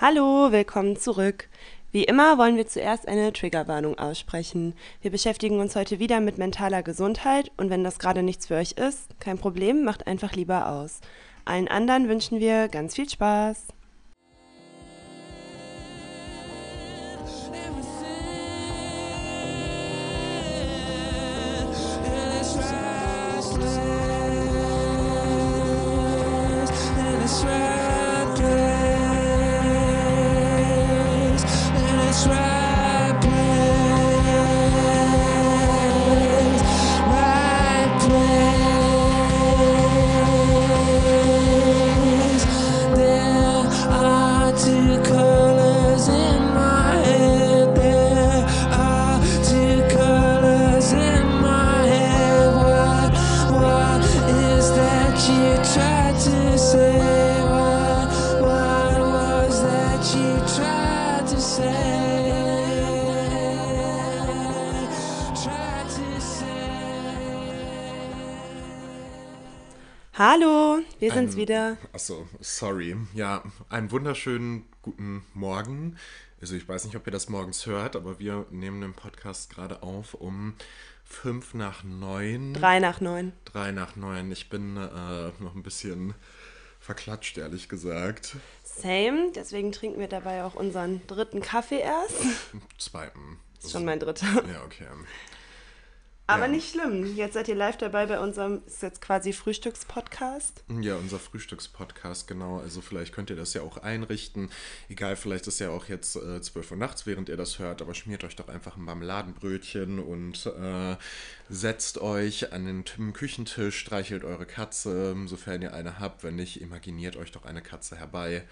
Hallo, willkommen zurück. Wie immer wollen wir zuerst eine Triggerwarnung aussprechen. Wir beschäftigen uns heute wieder mit mentaler Gesundheit und wenn das gerade nichts für euch ist, kein Problem, macht einfach lieber aus. Allen anderen wünschen wir ganz viel Spaß. Hallo, wir sind's Ein- wieder. Achso, sorry. Ja, einen wunderschönen guten Morgen. Also ich weiß nicht, ob ihr das morgens hört, aber wir nehmen den Podcast gerade auf um fünf nach neun. Drei nach neun. Drei nach neun. Ich bin äh, noch ein bisschen verklatscht, ehrlich gesagt. Same, deswegen trinken wir dabei auch unseren dritten Kaffee erst. Zweiten. Ist schon mein dritter. Ja, okay. Aber Ja. nicht schlimm. Jetzt seid ihr live dabei bei unserem, ist jetzt quasi Frühstückspodcast. Ja, unser Frühstückspodcast, genau. Also vielleicht könnt ihr das ja auch einrichten. Egal, vielleicht ist ja auch jetzt äh, 12 Uhr nachts, während ihr das hört, aber schmiert euch doch einfach ein Marmeladenbrötchen und äh, setzt euch an den Küchentisch, streichelt eure Katze, sofern ihr eine habt. Wenn nicht, imaginiert euch doch eine Katze herbei.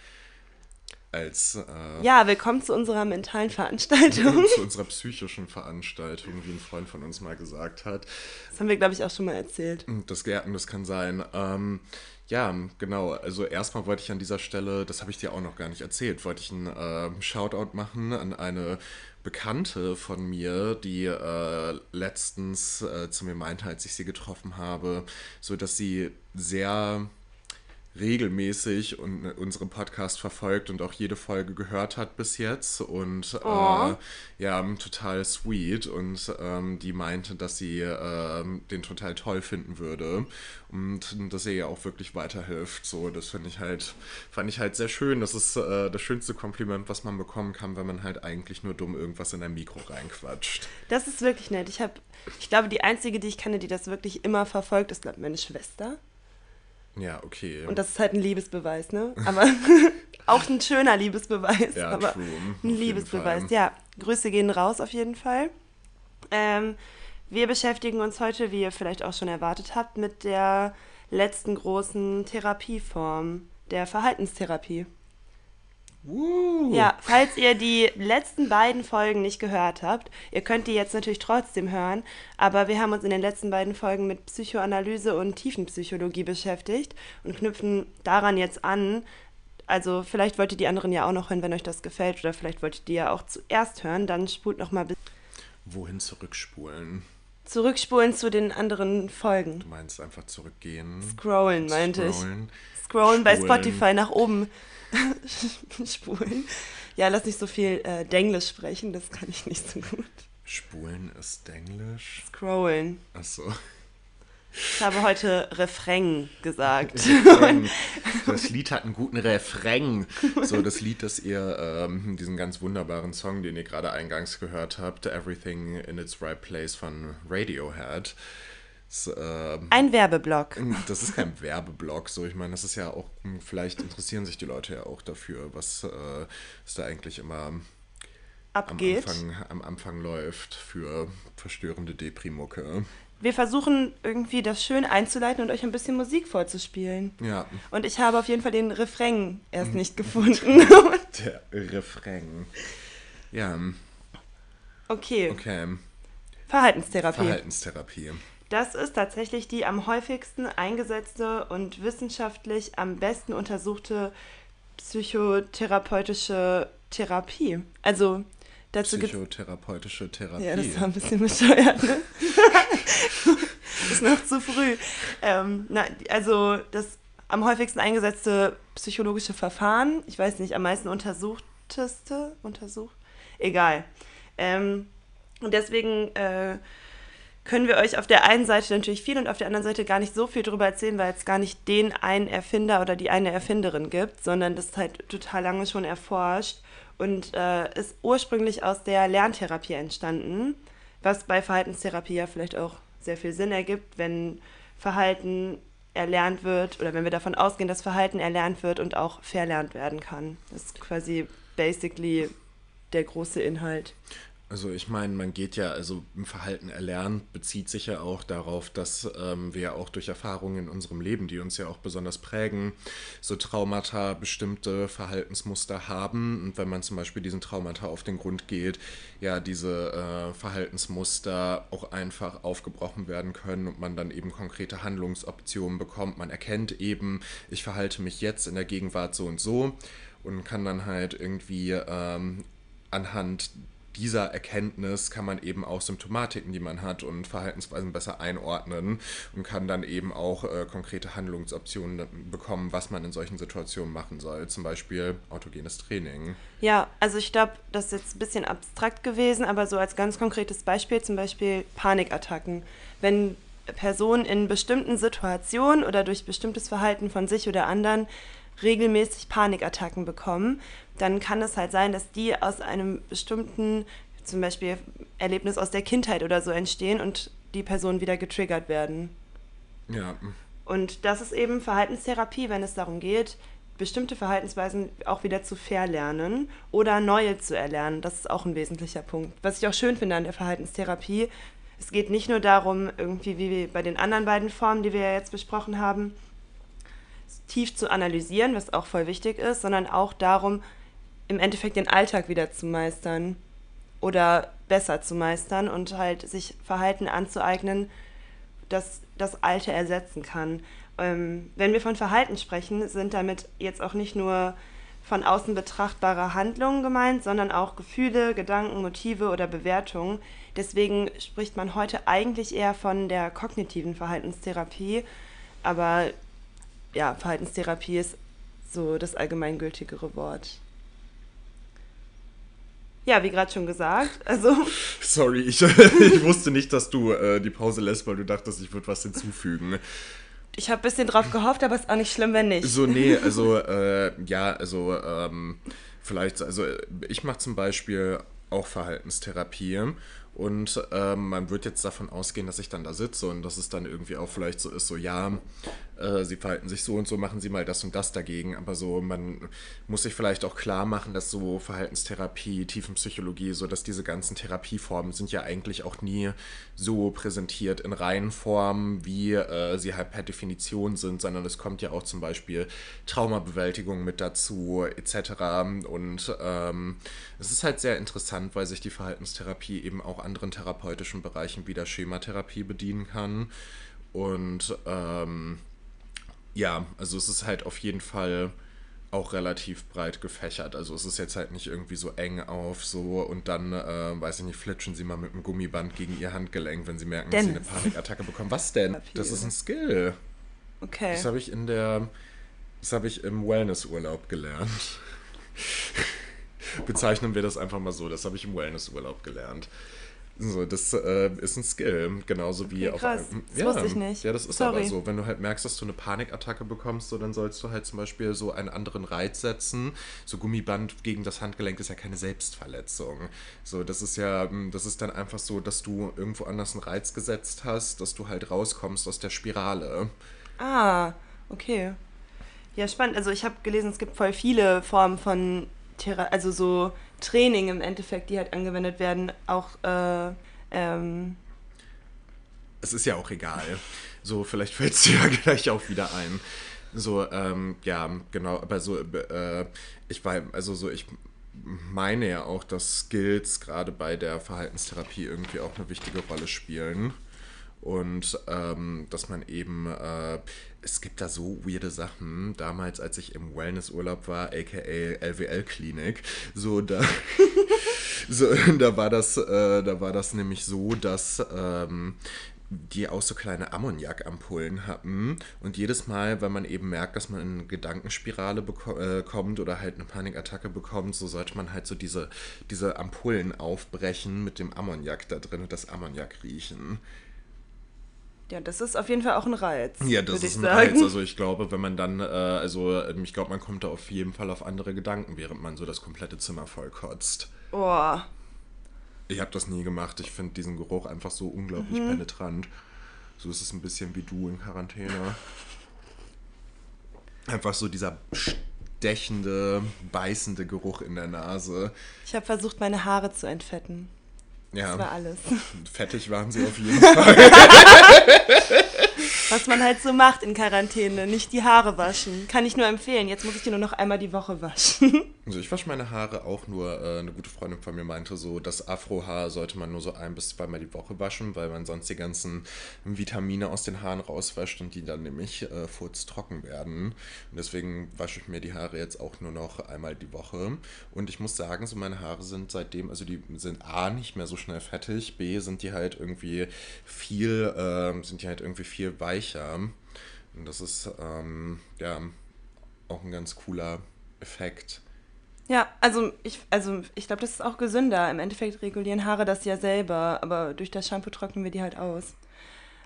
Als äh, Ja, willkommen zu unserer mentalen Veranstaltung. zu unserer psychischen Veranstaltung, wie ein Freund von uns mal gesagt hat. Das haben wir, glaube ich, auch schon mal erzählt. Das Gärten, das kann sein. Ähm, ja, genau. Also erstmal wollte ich an dieser Stelle, das habe ich dir auch noch gar nicht erzählt, wollte ich einen ähm, Shoutout machen an eine Bekannte von mir, die äh, letztens äh, zu mir meinte, als ich sie getroffen habe, so dass sie sehr regelmäßig und unseren Podcast verfolgt und auch jede Folge gehört hat bis jetzt und Oh. äh, ja, total sweet und ähm, die meinte, dass sie ähm, den total toll finden würde und dass er ihr auch wirklich weiterhilft. So, das finde ich halt, fand ich halt sehr schön. Das ist äh, das schönste Kompliment, was man bekommen kann, wenn man halt eigentlich nur dumm irgendwas in ein Mikro reinquatscht. Das ist wirklich nett. Ich habe, ich glaube, die einzige, die ich kenne, die das wirklich immer verfolgt, ist, glaube meine Schwester. Ja, okay. Und das ist halt ein Liebesbeweis, ne? Aber auch ein schöner Liebesbeweis. Ja, aber true, ein Liebesbeweis. Ja, Grüße gehen raus auf jeden Fall. Ähm, wir beschäftigen uns heute, wie ihr vielleicht auch schon erwartet habt, mit der letzten großen Therapieform, der Verhaltenstherapie. Woo. Ja, falls ihr die letzten beiden Folgen nicht gehört habt, ihr könnt die jetzt natürlich trotzdem hören, aber wir haben uns in den letzten beiden Folgen mit Psychoanalyse und Tiefenpsychologie beschäftigt und knüpfen daran jetzt an. Also vielleicht wollt ihr die anderen ja auch noch hören, wenn euch das gefällt, oder vielleicht wollt ihr die ja auch zuerst hören, dann spult noch mal bis Wohin zurückspulen? zurückspulen zu den anderen Folgen. Du meinst einfach zurückgehen? Scrollen, meinte ich. Scrollen. Scrollen bei Spulen. Spotify nach oben. Spulen. Ja, lass nicht so viel äh, Denglisch sprechen, das kann ich nicht so gut. Spulen ist Englisch. Scrollen. Achso. Ich habe heute Refrain gesagt. Das Lied hat einen guten Refrain. So, das Lied, das ihr, ähm, diesen ganz wunderbaren Song, den ihr gerade eingangs gehört habt, Everything in its Right Place von Radiohead. Das, ähm, Ein Werbeblock. das ist kein Werbeblock, so ich meine, das ist ja auch, hm, vielleicht interessieren sich die Leute ja auch dafür, was, äh, was da eigentlich immer am. Anfang, am Anfang läuft für verstörende Deprimucke. Wir versuchen irgendwie das schön einzuleiten und euch ein bisschen Musik vorzuspielen. Ja, Und ich habe auf jeden Fall den Refrain erst nicht gefunden. der Refrain. Ja, okay. okay. Verhaltenstherapie. Verhaltenstherapie. Das ist tatsächlich die am häufigsten eingesetzte und wissenschaftlich am besten untersuchte psychotherapeutische Therapie. Also dazu Psychotherapeutische Therapie. Ja, das war ein bisschen bescheuert, ne? ist noch zu früh. Ähm, na, also das am häufigsten eingesetzte psychologische Verfahren. Ich weiß nicht, am meisten untersuchteste, untersucht, egal. Ähm, und deswegen äh, können wir euch auf der einen Seite natürlich viel und auf der anderen Seite gar nicht so viel darüber erzählen, weil es gar nicht den einen Erfinder oder die eine Erfinderin gibt, sondern das ist halt total lange schon erforscht und äh, ist ursprünglich aus der Lerntherapie entstanden, was bei Verhaltenstherapie ja vielleicht auch sehr viel Sinn ergibt, wenn Verhalten erlernt wird oder wenn wir davon ausgehen, dass Verhalten erlernt wird und auch verlernt werden kann. Das ist quasi basically der große Inhalt. Also ich meine, man geht ja, also im Verhalten erlernt, bezieht sich ja auch darauf, dass ähm, wir auch durch Erfahrungen in unserem Leben, die uns ja auch besonders prägen, so Traumata bestimmte Verhaltensmuster haben. Und wenn man zum Beispiel diesen Traumata auf den Grund geht, ja, diese äh, Verhaltensmuster auch einfach aufgebrochen werden können und man dann eben konkrete Handlungsoptionen bekommt. Man erkennt eben, ich verhalte mich jetzt in der Gegenwart so und so und kann dann halt irgendwie ähm, anhand dieser Erkenntnis kann man eben auch Symptomatiken, die man hat und Verhaltensweisen besser einordnen und kann dann eben auch äh, konkrete Handlungsoptionen bekommen, was man in solchen Situationen machen soll. Zum Beispiel autogenes Training. Ja, also ich glaube, das ist jetzt ein bisschen abstrakt gewesen, aber so als ganz konkretes Beispiel zum Beispiel Panikattacken. Wenn Personen in bestimmten Situationen oder durch bestimmtes Verhalten von sich oder anderen regelmäßig Panikattacken bekommen, dann kann es halt sein, dass die aus einem bestimmten, zum Beispiel Erlebnis aus der Kindheit oder so entstehen und die Personen wieder getriggert werden. Ja. Und das ist eben Verhaltenstherapie, wenn es darum geht, bestimmte Verhaltensweisen auch wieder zu verlernen oder neue zu erlernen. Das ist auch ein wesentlicher Punkt. Was ich auch schön finde an der Verhaltenstherapie, es geht nicht nur darum, irgendwie wie bei den anderen beiden Formen, die wir ja jetzt besprochen haben, tief zu analysieren, was auch voll wichtig ist, sondern auch darum, im Endeffekt den Alltag wieder zu meistern oder besser zu meistern und halt sich Verhalten anzueignen, das das Alte ersetzen kann. Ähm, wenn wir von Verhalten sprechen, sind damit jetzt auch nicht nur von außen betrachtbare Handlungen gemeint, sondern auch Gefühle, Gedanken, Motive oder Bewertungen. Deswegen spricht man heute eigentlich eher von der kognitiven Verhaltenstherapie, aber ja, Verhaltenstherapie ist so das allgemeingültigere Wort. Ja, wie gerade schon gesagt, also. Sorry, ich, ich wusste nicht, dass du äh, die Pause lässt, weil du dachtest, ich würde was hinzufügen. Ich habe ein bisschen drauf gehofft, aber es ist auch nicht schlimm, wenn nicht. So, nee, also, äh, ja, also, ähm, vielleicht, also, ich mache zum Beispiel auch Verhaltenstherapie und ähm, man wird jetzt davon ausgehen, dass ich dann da sitze und dass es dann irgendwie auch vielleicht so ist, so ja, äh, sie verhalten sich so und so, machen sie mal das und das dagegen. Aber so, man muss sich vielleicht auch klar machen, dass so Verhaltenstherapie, Tiefenpsychologie, so dass diese ganzen Therapieformen sind ja eigentlich auch nie so präsentiert in Reihenform, wie äh, sie halt per Definition sind, sondern es kommt ja auch zum Beispiel Traumabewältigung mit dazu, etc. Und ähm, es ist halt sehr interessant, weil sich die Verhaltenstherapie eben auch anderen therapeutischen Bereichen wie der Schematherapie bedienen kann. Und ähm, ja, also es ist halt auf jeden Fall auch relativ breit gefächert. Also es ist jetzt halt nicht irgendwie so eng auf so und dann, äh, weiß ich nicht, flitschen sie mal mit einem Gummiband gegen ihr Handgelenk, wenn sie merken, Dennis. dass sie eine Panikattacke bekommen. Was denn? Das ist ein Skill. Okay. Das habe ich in der, das habe ich im Wellnessurlaub gelernt. Bezeichnen wir das einfach mal so. Das habe ich im Wellnessurlaub gelernt. So, das äh, ist ein Skill, genauso wie okay, krass. auf das ja, wusste ich nicht. Ja, das ist Sorry. aber so. Wenn du halt merkst, dass du eine Panikattacke bekommst, so, dann sollst du halt zum Beispiel so einen anderen Reiz setzen. So Gummiband gegen das Handgelenk ist ja keine Selbstverletzung. So, das ist ja, hm, das ist dann einfach so, dass du irgendwo anders einen Reiz gesetzt hast, dass du halt rauskommst aus der Spirale. Ah, okay. Ja, spannend. Also ich habe gelesen, es gibt voll viele Formen von Thera also so Training im Endeffekt, die halt angewendet werden, auch äh, ähm es ist ja auch egal. So, vielleicht fällt es dir ja gleich auch wieder ein. So, ähm, ja, genau, aber so, äh, ich war, also so, ich meine ja auch, dass Skills gerade bei der Verhaltenstherapie irgendwie auch eine wichtige Rolle spielen. Und ähm, dass man eben, äh, es gibt da so weirde Sachen. Damals, als ich im Wellnessurlaub war, aka LWL-Klinik, so da, so, da war das, äh, da war das nämlich so, dass ähm, die auch so kleine Ammoniakampullen hatten. Und jedes Mal, wenn man eben merkt, dass man in eine Gedankenspirale äh, kommt oder halt eine Panikattacke bekommt, so sollte man halt so diese, diese Ampullen aufbrechen mit dem Ammoniak da drin und das Ammoniak riechen. Ja, das ist auf jeden Fall auch ein Reiz. Ja, das ist ein sagen. Reiz. Also ich glaube, wenn man dann, äh, also ähm, ich glaube, man kommt da auf jeden Fall auf andere Gedanken, während man so das komplette Zimmer voll kotzt. Oh. Ich habe das nie gemacht. Ich finde diesen Geruch einfach so unglaublich mhm. penetrant. So ist es ein bisschen wie du in Quarantäne. Einfach so dieser stechende, beißende Geruch in der Nase. Ich habe versucht, meine Haare zu entfetten. Ja. Das war alles. Fettig waren sie auf jeden Fall. Was man halt so macht in Quarantäne, nicht die Haare waschen. Kann ich nur empfehlen. Jetzt muss ich die nur noch einmal die Woche waschen. Also ich wasche meine Haare auch nur, äh, eine gute Freundin von mir meinte so, das Afrohaar sollte man nur so ein bis zweimal die Woche waschen, weil man sonst die ganzen Vitamine aus den Haaren rauswäscht und die dann nämlich äh, furztrocken werden. Und deswegen wasche ich mir die Haare jetzt auch nur noch einmal die Woche. Und ich muss sagen, so meine Haare sind seitdem, also die sind A, nicht mehr so schnell fettig, B, sind die halt irgendwie viel, äh, sind die halt irgendwie viel weicher. Und das ist, ähm, ja, auch ein ganz cooler Effekt. Ja, also ich, also ich glaube, das ist auch gesünder. Im Endeffekt regulieren Haare das ja selber, aber durch das Shampoo trocknen wir die halt aus.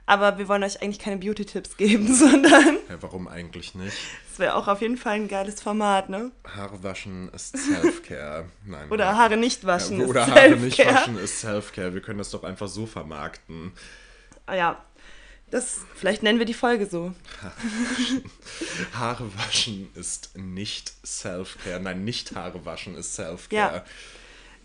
Aber wir wollen euch eigentlich keine Beauty-Tipps geben, sondern. Ja, warum eigentlich nicht? Das wäre auch auf jeden Fall ein geiles Format, ne? Haare waschen ist Self-Care. Nein. Oder Haare nicht waschen ja, oder ist Haare nicht waschen ist Self-Care. Wir können das doch einfach so vermarkten. Ja, das, vielleicht nennen wir die Folge so. Haare waschen ist nicht Self-Care. Nein, nicht Haare waschen ist Self-Care.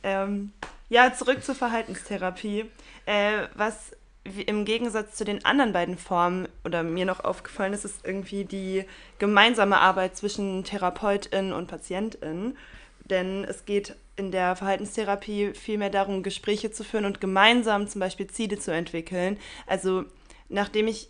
Ja. Ähm, ja, zurück zur Verhaltenstherapie. Äh, was im Gegensatz zu den anderen beiden Formen oder mir noch aufgefallen ist, ist irgendwie die gemeinsame Arbeit zwischen Therapeutin und Patientin. Denn es geht in der Verhaltenstherapie vielmehr darum, Gespräche zu führen und gemeinsam zum Beispiel Ziele zu entwickeln. Also nachdem ich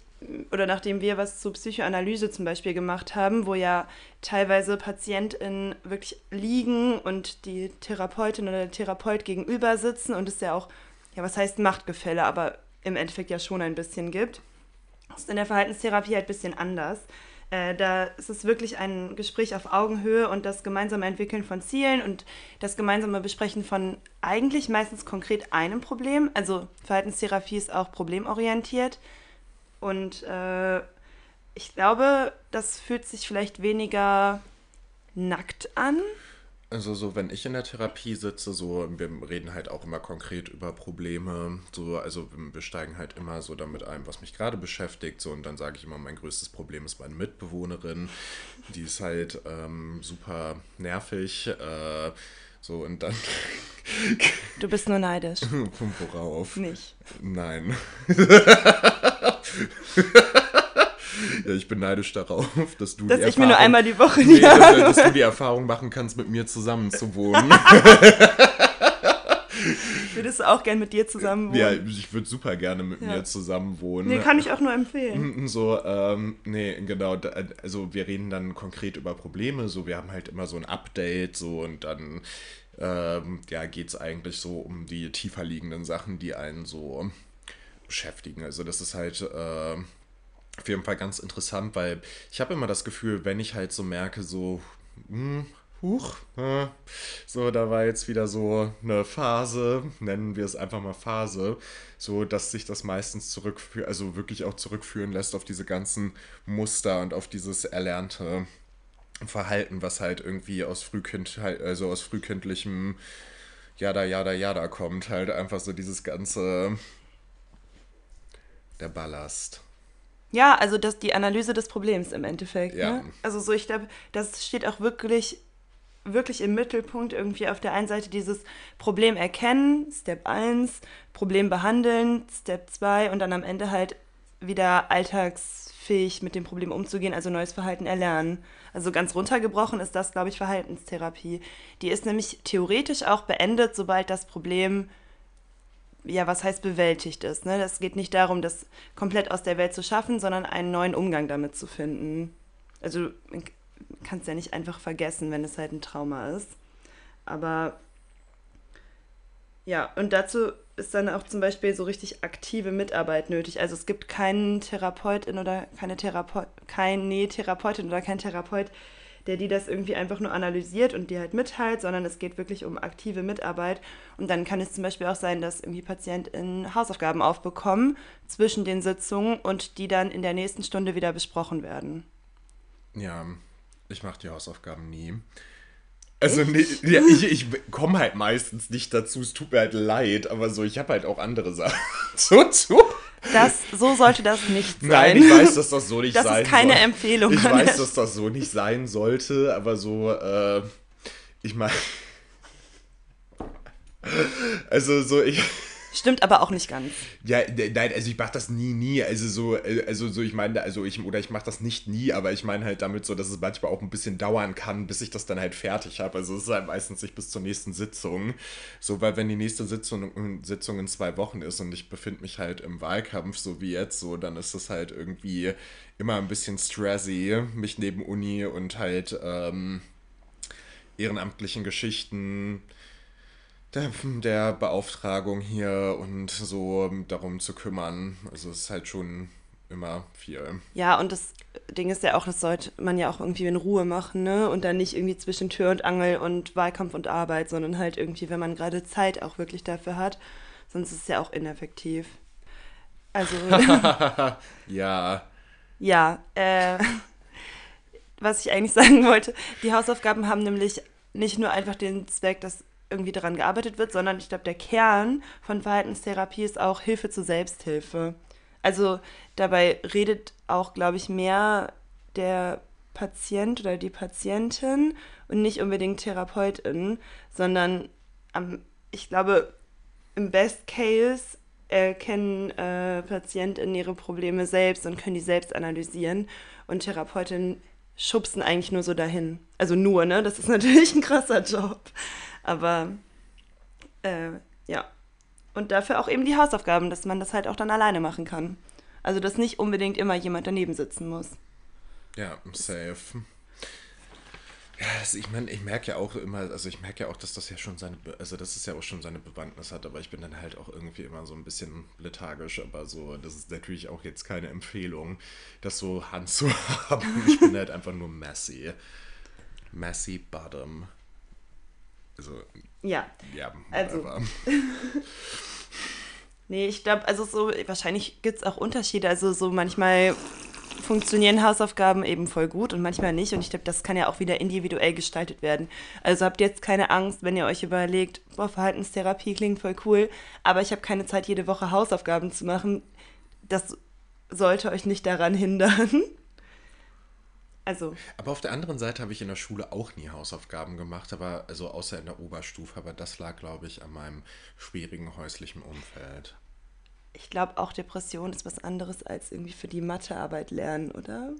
oder nachdem wir was zur Psychoanalyse zum Beispiel gemacht haben, wo ja teilweise PatientInnen wirklich liegen und die Therapeutin oder der Therapeut gegenüber sitzen und es ja auch, ja, was heißt Machtgefälle, aber im Endeffekt ja schon ein bisschen gibt. Ist in der Verhaltenstherapie halt ein bisschen anders. Äh, da ist es wirklich ein Gespräch auf Augenhöhe und das gemeinsame Entwickeln von Zielen und das gemeinsame Besprechen von eigentlich meistens konkret einem Problem. Also Verhaltenstherapie ist auch problemorientiert und äh, ich glaube, das fühlt sich vielleicht weniger nackt an. Also so, wenn ich in der Therapie sitze, so, wir reden halt auch immer konkret über Probleme, so, also wir steigen halt immer so damit ein, was mich gerade beschäftigt, so, und dann sage ich immer, mein größtes Problem ist meine Mitbewohnerin, die ist halt ähm, super nervig, äh, so, und dann... Du bist nur neidisch. Worauf? Nicht. Nein. ja, ich bin neidisch darauf, dass du dass die ich mir nur einmal die Woche nee, dass, dass, du die Erfahrung machen kannst, mit mir zusammen zu wohnen. Würdest du auch gern mit dir zusammen wohnen? Ja, ich würde super gerne mit ja. mir zusammen wohnen. Nee, kann ich auch nur empfehlen. So, ähm, nee, genau. Also wir reden dann konkret über Probleme. So, wir haben halt immer so ein Update, so und dann ähm, ja, geht es eigentlich so um die tiefer liegenden Sachen, die einen so beschäftigen. Also das ist halt äh, auf jeden Fall ganz interessant, weil ich habe immer das Gefühl, wenn ich halt so merke, so, hm, huch, so, da war jetzt wieder so eine Phase, nennen wir es einfach mal Phase, so, dass sich das meistens zurückführt, also wirklich auch zurückführen lässt auf diese ganzen Muster und auf dieses erlernte Verhalten, was halt irgendwie aus Frühkind, also aus frühkindlichem Jada, Jada, Jada kommt, halt einfach so dieses ganze der Ballast. Ja, also das, die Analyse des Problems im Endeffekt. Ja. Ne? Also so, ich glaube, das steht auch wirklich, wirklich im Mittelpunkt irgendwie auf der einen Seite dieses Problem erkennen, Step 1, Problem behandeln, Step 2 und dann am Ende halt wieder alltagsfähig mit dem Problem umzugehen, also neues Verhalten erlernen. Also ganz runtergebrochen ist das, glaube ich, Verhaltenstherapie. Die ist nämlich theoretisch auch beendet, sobald das Problem ja, was heißt bewältigt ist. Ne? Geht nicht darum, das komplett aus der Welt zu schaffen, sondern einen neuen Umgang damit zu finden. Also man kann es ja nicht einfach vergessen, wenn es halt ein Trauma ist. Aber Ja, und dazu ist dann auch zum Beispiel so richtig aktive Mitarbeit nötig. Also es gibt keinen Therapeutin oder keine Therapeut, keine Therapeutin oder kein Therapeut, der die das irgendwie einfach nur analysiert und die halt mitteilt, sondern es geht wirklich um aktive Mitarbeit. Und dann kann es zum Beispiel auch sein, dass irgendwie PatientInnen Hausaufgaben aufbekommen zwischen den Sitzungen und die dann in der nächsten Stunde wieder besprochen werden. Ja, ich mache die Hausaufgaben nie. Also nee, ja, ich, ich komme halt meistens nicht dazu, es tut mir halt leid, aber so, ich habe halt auch andere Sachen zu tun. Das, so sollte das nicht sein. Nein, ich weiß, dass das so nicht das sein ist keine soll. Empfehlung. Ich weiß, dass das so nicht sein sollte, aber so, äh, ich meine, also so, ich, Stimmt aber auch nicht ganz. ja, ne- nein, also ich mache das nie, nie, also so, äh, also so, ich meine, also ich, oder ich mache das nicht nie, aber ich meine halt damit so, dass es manchmal auch ein bisschen dauern kann, bis ich das dann halt fertig habe, also es ist halt meistens nicht bis zur nächsten Sitzung, so, weil wenn die nächste Sitzung, Sitzung in zwei Wochen ist und ich befinde mich halt im Wahlkampf, so wie jetzt, so, dann ist es halt irgendwie immer ein bisschen stressy, mich neben Uni und halt, ähm, ehrenamtlichen Geschichten der, der Beauftragung hier und so darum zu kümmern. Also es ist halt schon immer viel. Ja, und das Ding ist ja auch, das sollte man ja auch irgendwie in Ruhe machen, ne? Und dann nicht irgendwie zwischen Tür und Angel und Wahlkampf und Arbeit, sondern halt irgendwie, wenn man gerade Zeit auch wirklich dafür hat. Sonst ist es ja auch ineffektiv. Also, Ja, ja, äh, was ich eigentlich sagen wollte, die Hausaufgaben haben nämlich nicht nur einfach den Zweck, dass irgendwie daran gearbeitet wird, sondern ich glaube, der Kern von Verhaltenstherapie ist auch Hilfe zur Selbsthilfe. Also dabei redet auch, glaube ich, mehr der Patient oder die Patientin und nicht unbedingt Therapeutin, sondern am, ich glaube, im Best Case erkennen äh, PatientInnen ihre Probleme selbst und können die selbst analysieren und Therapeutinnen schubsen eigentlich nur so dahin. Also nur, ne? Das ist natürlich ein krasser Job. Aber äh, ja. Und dafür auch eben die Hausaufgaben, dass man das halt auch dann alleine machen kann. Also dass nicht unbedingt immer jemand daneben sitzen muss. ja, safe. Ja, also ich meine, ich merke ja auch immer, also ich merke ja auch, dass das ja schon seine, also dass es ja auch schon seine Bewandtnis hat, aber ich bin dann halt auch irgendwie immer so ein bisschen lethargisch, aber so, das ist natürlich auch jetzt keine Empfehlung, das so handzuhaben. Ich bin halt einfach nur messy. Messy bottom. Also, Ja. ja, Also-. Nee, ich glaube, also so, wahrscheinlich gibt es auch Unterschiede. Also so manchmal funktionieren Hausaufgaben eben voll gut und manchmal nicht. Und ich glaube, das kann ja auch wieder individuell gestaltet werden. Also habt jetzt keine Angst, wenn ihr euch überlegt, boah, Verhaltenstherapie klingt voll cool, aber ich habe keine Zeit, jede Woche Hausaufgaben zu machen. Das sollte euch nicht daran hindern. Also, Aber auf der anderen Seite habe ich in der Schule auch nie Hausaufgaben gemacht, aber also außer in der Oberstufe, aber das lag, glaube ich, an meinem schwierigen häuslichen Umfeld. ich glaube auch Depression ist was anderes als irgendwie für die Mathearbeit lernen, oder?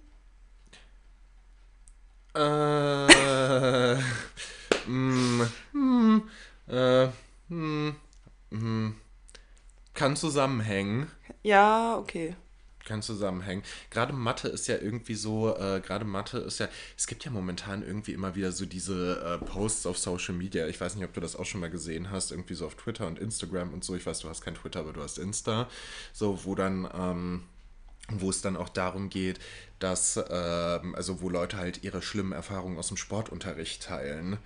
Äh, mm, hm, äh, hm. Kann zusammenhängen. Ja, okay. Kann zusammenhängen. Gerade Mathe ist ja irgendwie so, äh, gerade Mathe ist ja, es gibt ja momentan irgendwie immer wieder so diese äh, Posts auf Social Media. Ich weiß nicht, ob du das auch schon mal gesehen hast, irgendwie so auf Twitter und Instagram und so. Ich weiß, du hast kein Twitter, aber du hast Insta. So, wo dann, ähm, wo es dann auch darum geht, dass, ähm, also wo Leute halt ihre schlimmen Erfahrungen aus dem Sportunterricht teilen,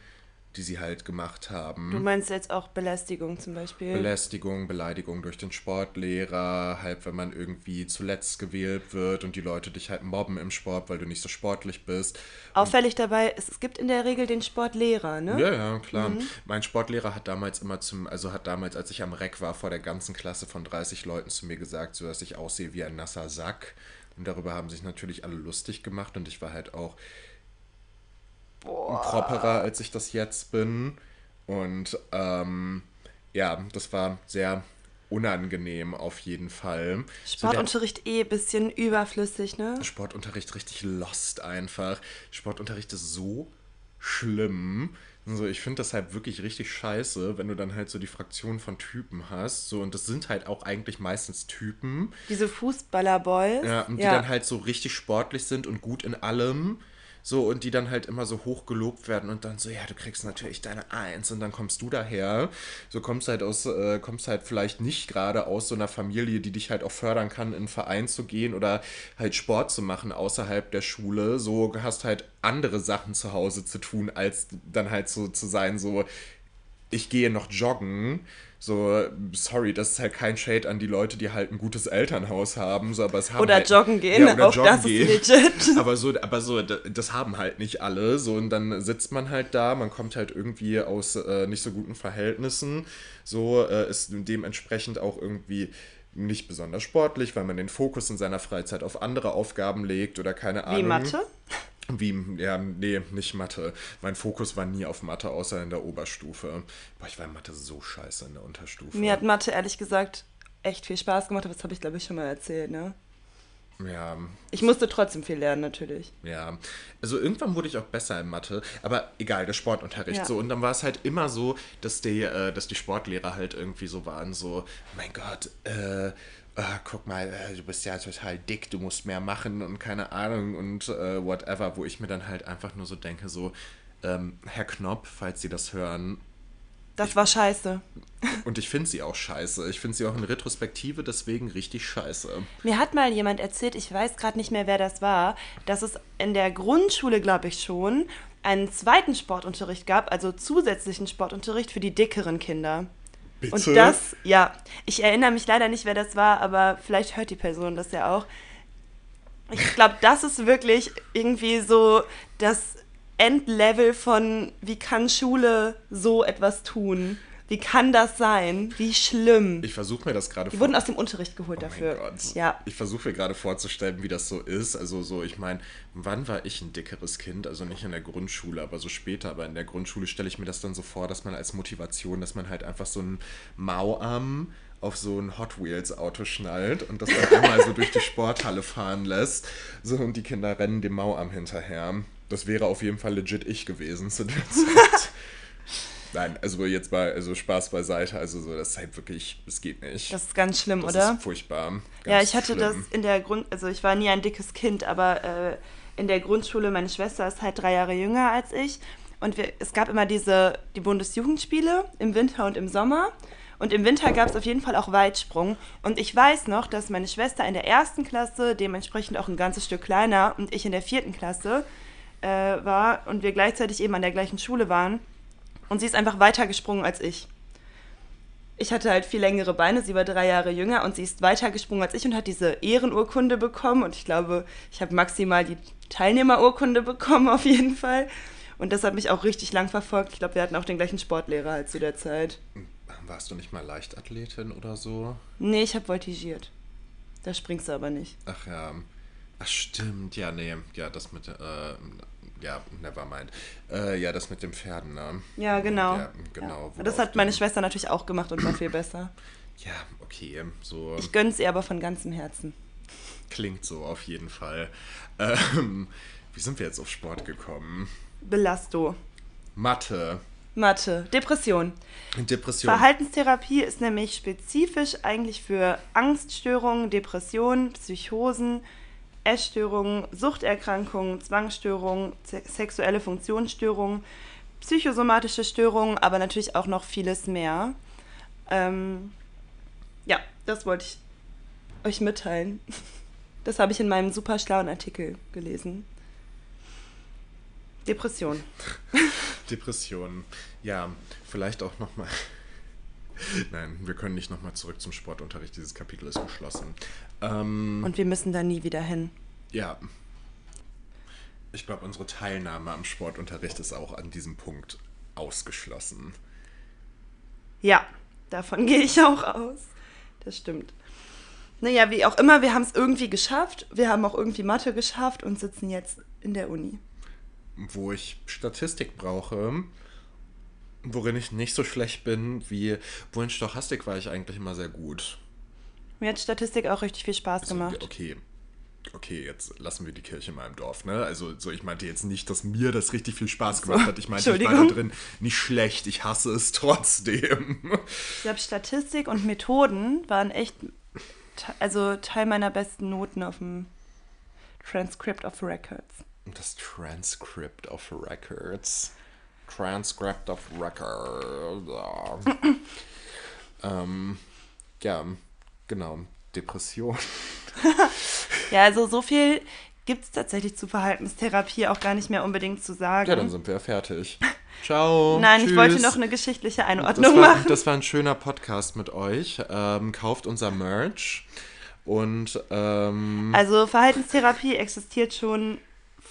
die sie halt gemacht haben. Du meinst jetzt auch Belästigung zum Beispiel? Belästigung, Beleidigung durch den Sportlehrer, halt wenn man irgendwie zuletzt gewählt wird und die Leute dich halt mobben im Sport, weil du nicht so sportlich bist. Auffällig dabei, es, gibt in der Regel den Sportlehrer, ne? Ja, ja, klar. Mein Sportlehrer hat damals immer zum, also hat damals, als ich am Reck war, vor der ganzen Klasse von 30 Leuten zu mir gesagt, so dass ich aussehe wie ein nasser Sack. Und darüber haben sich natürlich alle lustig gemacht und ich war halt auch properer, als ich das jetzt bin. Und ähm, ja, das war sehr unangenehm auf jeden Fall. So der- Sportunterricht eh bisschen überflüssig, ne? Sportunterricht richtig lost einfach. Sportunterricht ist so schlimm. Also ich finde das halt wirklich richtig scheiße, wenn du dann halt so die Fraktion von Typen hast. So, und das sind halt auch eigentlich meistens Typen. Diese Fußballerboys. Ja, und die dann halt so richtig sportlich sind und gut in allem. So und die dann halt immer so hoch gelobt werden und dann so, ja, du kriegst natürlich deine Eins und dann kommst du daher. So kommst halt aus, äh, kommst halt vielleicht nicht gerade aus so einer Familie, die dich halt auch fördern kann, in einen Verein zu gehen oder halt Sport zu machen außerhalb der Schule. So hast halt andere Sachen zu Hause zu tun, als dann halt so zu sein, so, ich gehe noch joggen so, sorry, das ist halt kein Shade an die Leute, die halt ein gutes Elternhaus haben. So, aber es haben oder halt, joggen gehen, ja, oder auch joggen das gehen. ist legit. Aber so, aber so, das haben halt nicht alle. So, und dann sitzt man halt da, man kommt halt irgendwie aus äh, nicht so guten Verhältnissen. So, äh, ist dementsprechend auch irgendwie nicht besonders sportlich, weil man den Fokus in seiner Freizeit auf andere Aufgaben legt oder keine Ahnung. Wie Mathe? Wie, ja, nee, nicht Mathe. Mein Fokus war nie auf Mathe, außer in der Oberstufe. Boah, ich war in Mathe so scheiße in der Unterstufe. Mir hat Mathe ehrlich gesagt echt viel Spaß gemacht, aber das habe ich glaube ich schon mal erzählt, ne? Ja. Ich musste trotzdem viel lernen, natürlich. Ja. Also irgendwann wurde ich auch besser in Mathe, aber egal, der Sportunterricht Ja. so. Und dann war es halt immer so, dass die, äh, dass die Sportlehrer halt irgendwie so waren, so, mein Gott, äh, ah, guck mal, äh, du bist ja total dick, du musst mehr machen und keine Ahnung und äh, whatever, wo ich mir dann halt einfach nur so denke, so, ähm, Herr Knopp, falls Sie das hören, Das war scheiße. und ich finde sie auch scheiße. Ich finde sie auch in Retrospektive deswegen richtig scheiße. Mir hat mal jemand erzählt, ich weiß gerade nicht mehr, wer das war, dass es in der Grundschule, glaube ich schon, einen zweiten Sportunterricht gab, also zusätzlichen Sportunterricht für die dickeren Kinder. Und das, ja, ich erinnere mich leider nicht, wer das war, aber vielleicht hört die Person das ja auch. Ich glaube, das ist wirklich irgendwie so das Endlevel von, wie kann Schule so etwas tun? Wie kann das sein? Wie schlimm. Ich versuche mir das gerade Die wurden aus dem Unterricht geholt Oh dafür. mein Gott. Ja. Ich versuche mir gerade vorzustellen, wie das so ist. Also so, ich meine, wann war ich ein dickeres Kind? Also nicht in der Grundschule, aber so später. Aber in der Grundschule stelle ich mir das dann so vor, dass man als Motivation, dass man halt einfach so einen Mauarm auf so ein Hot Wheels Auto schnallt und das dann einmal so durch die Sporthalle fahren lässt. So und die Kinder rennen dem Mauarm hinterher. Das wäre auf jeden Fall legit ich gewesen zu der Zeit. Nein, also jetzt mal, also Spaß beiseite, also so, das ist halt wirklich, es geht nicht. Das ist ganz schlimm, Das oder? ist furchtbar. Ja, Ganz ich hatte schlimm. das in der Grund, also ich war nie ein dickes Kind, aber äh, in der Grundschule, meine Schwester ist halt drei Jahre jünger als ich. Und wir, es gab immer diese, die Bundesjugendspiele im Winter und im Sommer. Und im Winter gab es auf jeden Fall auch Weitsprung. Und ich weiß noch, dass meine Schwester in der ersten Klasse, dementsprechend auch ein ganzes Stück kleiner, und ich in der vierten Klasse äh, war und wir gleichzeitig eben an der gleichen Schule waren. Und sie ist einfach weiter gesprungen als ich. Ich hatte halt viel längere Beine, sie war drei Jahre jünger und sie ist weiter gesprungen als ich und hat diese Ehrenurkunde bekommen. Und ich glaube, ich habe maximal die Teilnehmerurkunde bekommen, auf jeden Fall. Und das hat mich auch richtig lang verfolgt. Ich glaube, wir hatten auch den gleichen Sportlehrer halt zu der Zeit. Warst du nicht mal Leichtathletin oder so? Nee, ich habe voltigiert. Da springst du aber nicht. Ach ja. Ach stimmt, ja, nee. Ja, das mit, äh, ja, never mind. Äh, ja, das mit den Pferden, ne? Ja, genau. Ja, genau. Ja. Das hat meine Schwester natürlich auch gemacht und war viel besser. Ja, okay, so Ich gönn's ihr aber von ganzem Herzen. klingt so auf jeden Fall. Ähm, wie sind wir jetzt auf Sport gekommen? Belasto. Mathe. Mathe. Depression. Depression. Verhaltenstherapie ist nämlich spezifisch eigentlich für Angststörungen, Depressionen, Psychosen, Essstörungen, Suchterkrankungen, Zwangsstörungen, se- sexuelle Funktionsstörungen, psychosomatische Störungen, aber natürlich auch noch vieles mehr. Ähm, ja, das wollte ich euch mitteilen. Das habe ich in meinem super schlauen Artikel gelesen. Depression. Depression. Ja, vielleicht auch nochmal. Nein, wir können nicht nochmal zurück zum Sportunterricht. Dieses Kapitel ist geschlossen. Ähm, Und wir müssen da nie wieder hin. Ja. Ich glaube, unsere Teilnahme am Sportunterricht ist auch an diesem Punkt ausgeschlossen. Ja, davon gehe ich auch aus. Das stimmt. Naja, wie auch immer, wir haben es irgendwie geschafft. Wir haben auch irgendwie Mathe geschafft und sitzen jetzt in der Uni. Wo ich Statistik brauche, worin ich nicht so schlecht bin wie. Wo in Stochastik war ich eigentlich immer sehr gut. Mir hat Statistik auch richtig viel Spaß Also, gemacht. Okay. Okay, jetzt lassen wir die Kirche mal im Dorf, ne? Also, so, ich meinte jetzt nicht, dass mir das richtig viel Spaß gemacht hat. Ich meinte, ich war da drin nicht schlecht. Ich hasse es trotzdem. Ich glaube, Statistik und Methoden waren echt also Teil meiner besten Noten auf dem Transcript of Records. Das Transcript of Records. Transcript of Records. ähm, ja, genau. Depression. ja, also so viel gibt es tatsächlich zu Verhaltenstherapie auch gar nicht mehr unbedingt zu sagen. Ja, dann sind wir ja fertig. Ciao. Nein, tschüss. ich wollte noch eine geschichtliche Einordnung das war, machen. Das war ein schöner Podcast mit euch. Ähm, kauft unser Merch. Und ähm, also Verhaltenstherapie existiert schon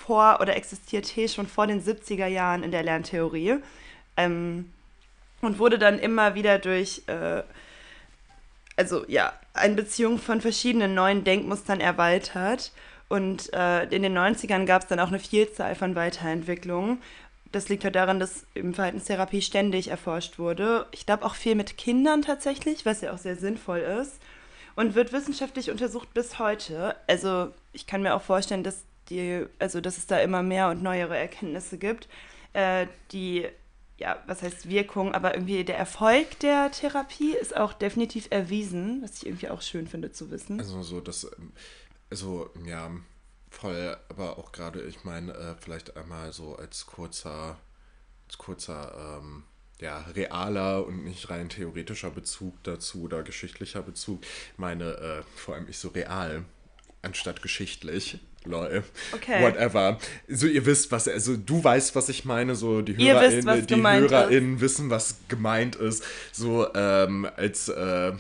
vor oder existierte schon vor den 70er Jahren in der Lerntheorie ähm, und wurde dann immer wieder durch äh, also ja Einbeziehung von verschiedenen neuen Denkmustern erweitert und äh, in den 90ern gab es dann auch eine Vielzahl von Weiterentwicklungen. Das liegt halt daran, dass eben Verhaltenstherapie ständig erforscht wurde. Ich glaube auch viel mit Kindern tatsächlich, was ja auch sehr sinnvoll ist. Und wird wissenschaftlich untersucht bis heute. Also ich kann mir auch vorstellen, dass die, also dass es da immer mehr und neuere Erkenntnisse gibt, äh, die ja, was heißt Wirkung, aber irgendwie der Erfolg der Therapie ist auch definitiv erwiesen, was ich irgendwie auch schön finde zu wissen. Also so, das, also ja, voll, aber auch gerade, ich meine, äh, vielleicht einmal so als kurzer, als kurzer, ähm, ja, realer und nicht rein theoretischer Bezug dazu oder geschichtlicher Bezug. Meine, äh, vor allem ich so real anstatt geschichtlich. Lol. Okay. Whatever. So, ihr wisst, was, also du weißt, was ich meine, so die HörerInnen, die HörerInnen wissen, was gemeint ist. So, ähm, als, äh,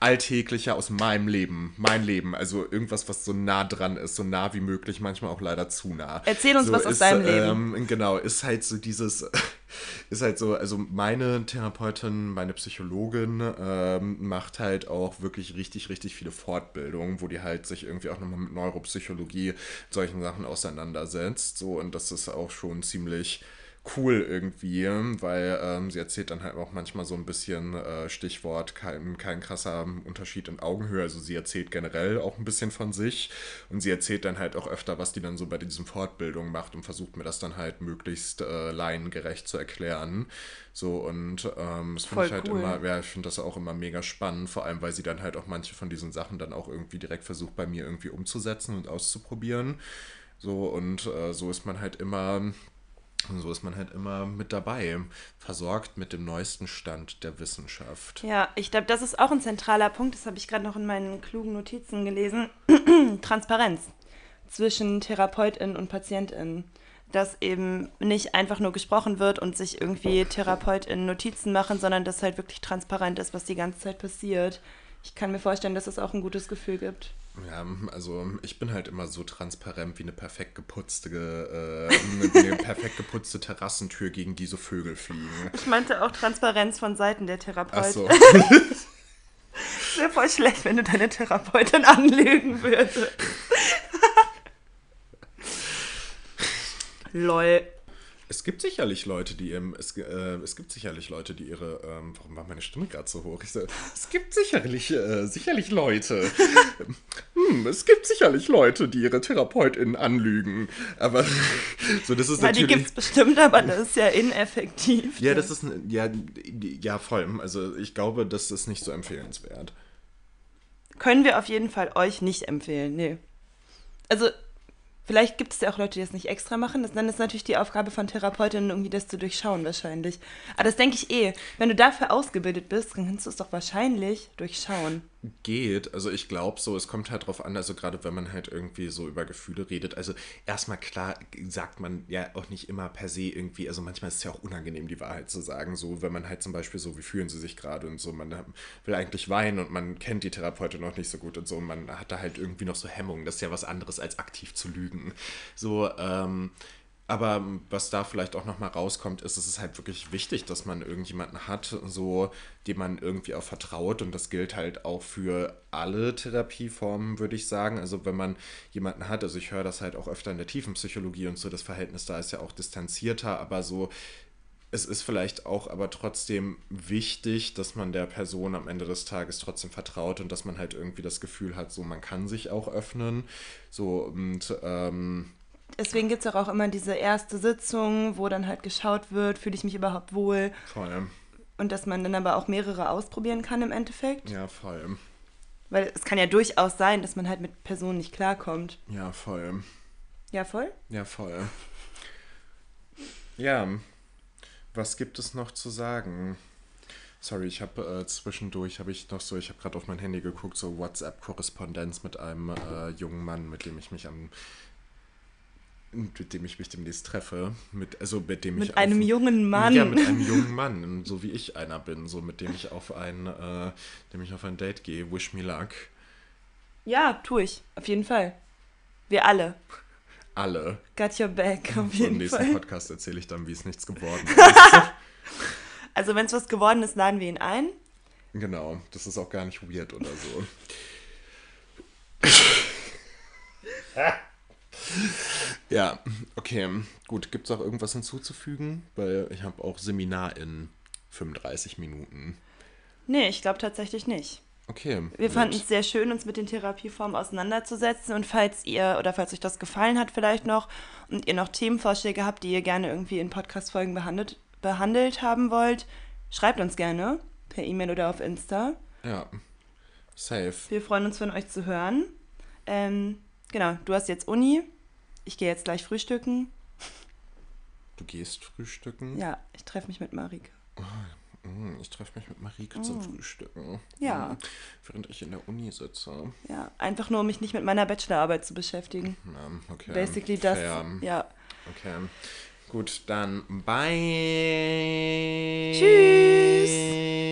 alltäglicher aus meinem Leben, mein Leben, also irgendwas, was so nah dran ist, so nah wie möglich, manchmal auch leider zu nah. Erzähl uns so was ist, aus deinem Leben. Ähm, genau, ist halt so dieses, ist halt so, also meine Therapeutin, meine Psychologin ähm, macht halt auch wirklich richtig, richtig viele Fortbildungen, wo die halt sich irgendwie auch nochmal mit Neuropsychologie, solchen Sachen auseinandersetzt, so und das ist auch schon ziemlich cool irgendwie, weil ähm, sie erzählt dann halt auch manchmal so ein bisschen äh, Stichwort kein, kein krasser Unterschied in Augenhöhe. Also sie erzählt generell auch ein bisschen von sich und sie erzählt dann halt auch öfter, was die dann so bei diesen Fortbildungen macht und versucht mir das dann halt möglichst äh, laiengerecht zu erklären. So und ähm, das finde ich halt cool. immer, ja, ich finde das auch immer mega spannend, vor allem weil sie dann halt auch manche von diesen Sachen dann auch irgendwie direkt versucht bei mir irgendwie umzusetzen und auszuprobieren. So und äh, so ist man halt immer und so ist man halt immer mit dabei, versorgt mit dem neuesten Stand der Wissenschaft. Ja, ich glaube, das ist auch ein zentraler Punkt, das habe ich gerade noch in meinen klugen Notizen gelesen. Transparenz zwischen Therapeutin und Patientin. Dass eben nicht einfach nur gesprochen wird und sich irgendwie Therapeutin Notizen machen, sondern dass halt wirklich transparent ist, was die ganze Zeit passiert. Ich kann mir vorstellen, dass es auch ein gutes Gefühl gibt. Ja, also ich bin halt immer so transparent wie eine perfekt geputzte, äh, eine perfekt geputzte Terrassentür, gegen die so Vögel fliegen. Ich meinte auch Transparenz von Seiten der Therapeutin. Ach so. Wäre voll schlecht, wenn du deine Therapeutin anlügen würdest. Lol. Es gibt sicherlich Leute, die im, es, äh, es gibt sicherlich Leute, die ihre, ähm, warum war meine Stimme gerade so hoch? Ich so, es gibt sicherlich, äh, sicherlich Leute. hm, es gibt sicherlich Leute, die ihre TherapeutInnen anlügen. Aber so, das ist ja, natürlich. die gibt es bestimmt, aber das ist ja ineffektiv. Ja, das ist, ja, ja, voll. Also ich glaube, das ist nicht so empfehlenswert. Können wir auf jeden Fall euch nicht empfehlen, nee. Also Vielleicht gibt es ja auch Leute, die das nicht extra machen. Das, dann ist natürlich die Aufgabe von Therapeutinnen, irgendwie das zu durchschauen wahrscheinlich. Aber das denke ich eh. Wenn du dafür ausgebildet bist, dann kannst du es doch wahrscheinlich durchschauen geht. Also ich glaube so, es kommt halt drauf an, also gerade wenn man halt irgendwie so über Gefühle redet. Also erstmal klar sagt man ja auch nicht immer per se irgendwie, also manchmal ist es ja auch unangenehm, die Wahrheit zu sagen. So, wenn man halt zum Beispiel so, wie fühlen sie sich gerade und so, man will eigentlich weinen und man kennt die Therapeutin noch nicht so gut und so und man hat da halt irgendwie noch so Hemmungen. Das ist ja was anderes als aktiv zu lügen. So, ähm, aber was da vielleicht auch nochmal rauskommt, ist, es ist halt wirklich wichtig, dass man irgendjemanden hat, so, dem man irgendwie auch vertraut. Und das gilt halt auch für alle Therapieformen, würde ich sagen. Also wenn man jemanden hat, also ich höre das halt auch öfter in der tiefen Psychologie und so, das Verhältnis da ist ja auch distanzierter, aber so, es ist vielleicht auch aber trotzdem wichtig, dass man der Person am Ende des Tages trotzdem vertraut und dass man halt irgendwie das Gefühl hat, so man kann sich auch öffnen. So und ähm, Deswegen gibt es auch immer diese erste Sitzung, wo dann halt geschaut wird, fühle ich mich überhaupt wohl. Vor allem. Und dass man dann aber auch mehrere ausprobieren kann im Endeffekt. Ja, voll. Weil es kann ja durchaus sein, dass man halt mit Personen nicht klarkommt. Ja, voll. Ja, voll. Ja, voll. Ja, was gibt es noch zu sagen? Sorry, ich habe äh, zwischendurch habe ich noch so, ich habe gerade auf mein Handy geguckt, so WhatsApp-Korrespondenz mit einem äh, jungen Mann, mit dem ich mich am mit dem ich mich demnächst treffe, mit also mit dem Mit ich einem auf, jungen Mann. Ja, mit einem jungen Mann, so wie ich einer bin, so mit dem ich auf ein, äh, dem ich auf ein Date gehe. Wish me luck. Ja, tue ich. Auf jeden Fall. Wir alle. Alle. Got your back, auf Im jeden nächsten Fall. Podcast erzähle ich dann, wie es nichts geworden ist. Also, wenn es was geworden ist, laden wir ihn ein. genau, das ist auch gar nicht weird oder so. ja, okay, gut. Gibt es auch irgendwas hinzuzufügen? Weil ich habe auch Seminar in 35 Minuten. Nee, ich glaube tatsächlich nicht. Okay. Wir fanden es sehr schön, uns mit den Therapieformen auseinanderzusetzen. Und falls ihr oder falls euch das gefallen hat, vielleicht noch, und ihr noch Themenvorschläge habt, die ihr gerne irgendwie in Podcast-Folgen behandelt, behandelt haben wollt, schreibt uns gerne per E-Mail oder auf Insta. Ja, safe. Wir freuen uns von euch zu hören. Ähm, genau, du hast jetzt Uni. Ich gehe jetzt gleich frühstücken. Du gehst frühstücken? Ja, ich treffe mich mit Marike. Mm, Ich treffe mich mit Marike zum Frühstücken. Ja. Mm, Während ich in der Uni sitze. Ja, einfach nur, um mich nicht mit meiner Bachelorarbeit zu beschäftigen. Ja, okay. Basically das. Fair. Ja. Okay. Gut, dann bye. Tschüss.